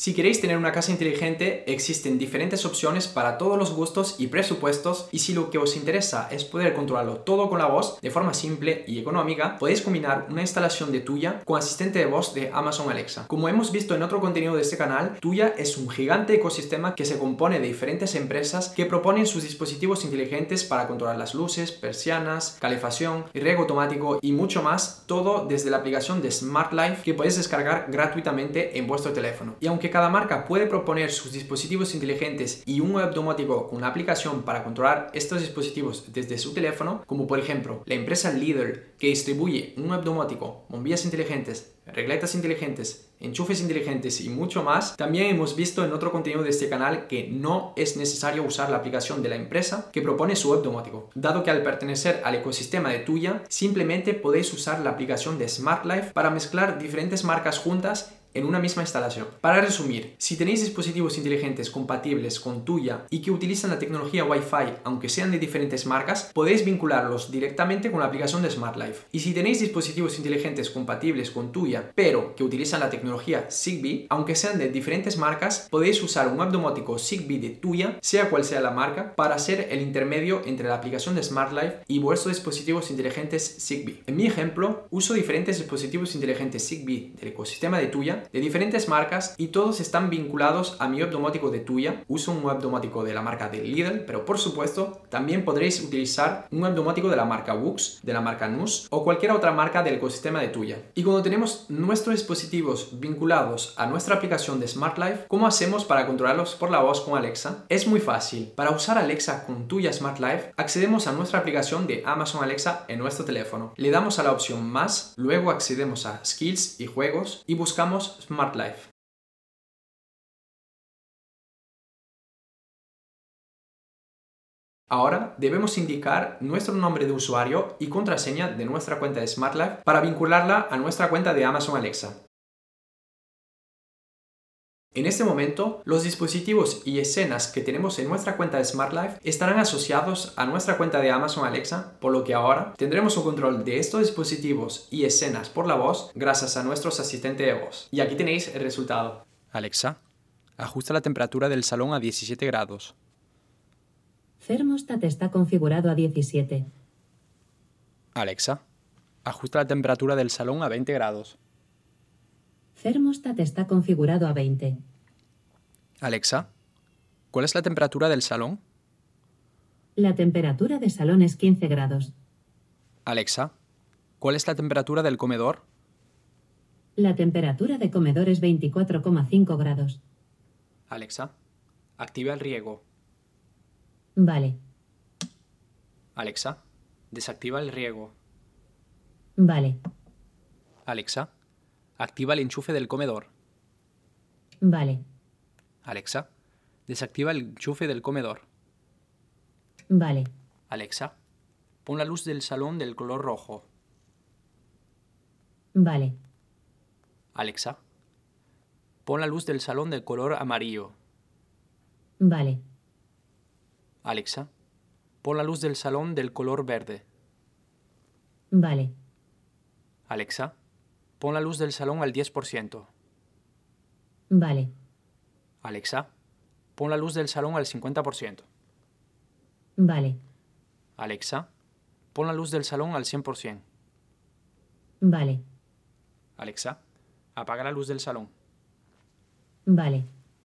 Si queréis tener una casa inteligente, existen diferentes opciones para todos los gustos y presupuestos y si lo que os interesa es poder controlarlo todo con la voz de forma simple y económica, podéis combinar una instalación de Tuya con asistente de voz de Amazon Alexa. Como hemos visto en otro contenido de este canal, Tuya es un gigante ecosistema que se compone de diferentes empresas que proponen sus dispositivos inteligentes para controlar las luces, persianas, calefacción, riego automático y mucho más, todo desde la aplicación de Smart Life que podéis descargar gratuitamente en vuestro teléfono. Y aunque cada marca puede proponer sus dispositivos inteligentes y un web domótico con una aplicación para controlar estos dispositivos desde su teléfono, como por ejemplo la empresa Lidl que distribuye un web domótico, bombillas inteligentes, regletas inteligentes, enchufes inteligentes y mucho más, también hemos visto en otro contenido de este canal que no es necesario usar la aplicación de la empresa que propone su web domótico, dado que al pertenecer al ecosistema de tuya, simplemente podéis usar la aplicación de Smart Life para mezclar diferentes marcas juntas en una misma instalación. Para resumir, si tenéis dispositivos inteligentes compatibles con tuya y que utilizan la tecnología Wi-Fi, aunque sean de diferentes marcas, podéis vincularlos directamente con la aplicación de Smart Life. Y si tenéis dispositivos inteligentes compatibles con tuya, pero que utilizan la tecnología Zigbee, aunque sean de diferentes marcas, podéis usar un web domótico Zigbee de tuya, sea cual sea la marca, para ser el intermedio entre la aplicación de Smart Life y vuestros dispositivos inteligentes Zigbee. En mi ejemplo, uso diferentes dispositivos inteligentes Zigbee del ecosistema de tuya de diferentes marcas y todos están vinculados a mi web domótico de Tuya. Uso un web domótico de la marca de Lidl, pero por supuesto también podréis utilizar un web domótico de la marca Wux, de la marca NUS o cualquier otra marca del ecosistema de Tuya. Y cuando tenemos nuestros dispositivos vinculados a nuestra aplicación de Smart Life, ¿cómo hacemos para controlarlos por la voz con Alexa? Es muy fácil. Para usar Alexa con Tuya Smart Life, accedemos a nuestra aplicación de Amazon Alexa en nuestro teléfono. Le damos a la opción más, luego accedemos a Skills y Juegos y buscamos Smart Life. Ahora debemos indicar nuestro nombre de usuario y contraseña de nuestra cuenta de Smart Life para vincularla a nuestra cuenta de Amazon Alexa. En este momento, los dispositivos y escenas que tenemos en nuestra cuenta de Smart Life estarán asociados a nuestra cuenta de Amazon Alexa, por lo que ahora tendremos un control de estos dispositivos y escenas por la voz gracias a nuestros asistentes de voz. Y aquí tenéis el resultado. Alexa, ajusta la temperatura del salón a 17 grados. Thermostat está configurado a 17. Alexa, ajusta la temperatura del salón a 20 grados. Thermostat está configurado a 20. Alexa, ¿cuál es la temperatura del salón? La temperatura de salón es 15 grados. Alexa, ¿cuál es la temperatura del comedor? La temperatura de comedor es 24,5 grados. Alexa, activa el riego. Vale. Alexa, desactiva el riego. Vale. Alexa, activa el enchufe del comedor. Vale. Alexa, desactiva el enchufe del comedor. Vale. Alexa, pon la luz del salón del color rojo. Vale. Alexa, pon la luz del salón del color amarillo. Vale. Alexa, pon la luz del salón del color verde. Vale. Alexa, pon la luz del salón al 10%. Vale. Alexa, pon la luz del salón al 50%. Vale. Alexa, pon la luz del salón al 100%. Vale. Alexa, apaga la luz del salón. Vale.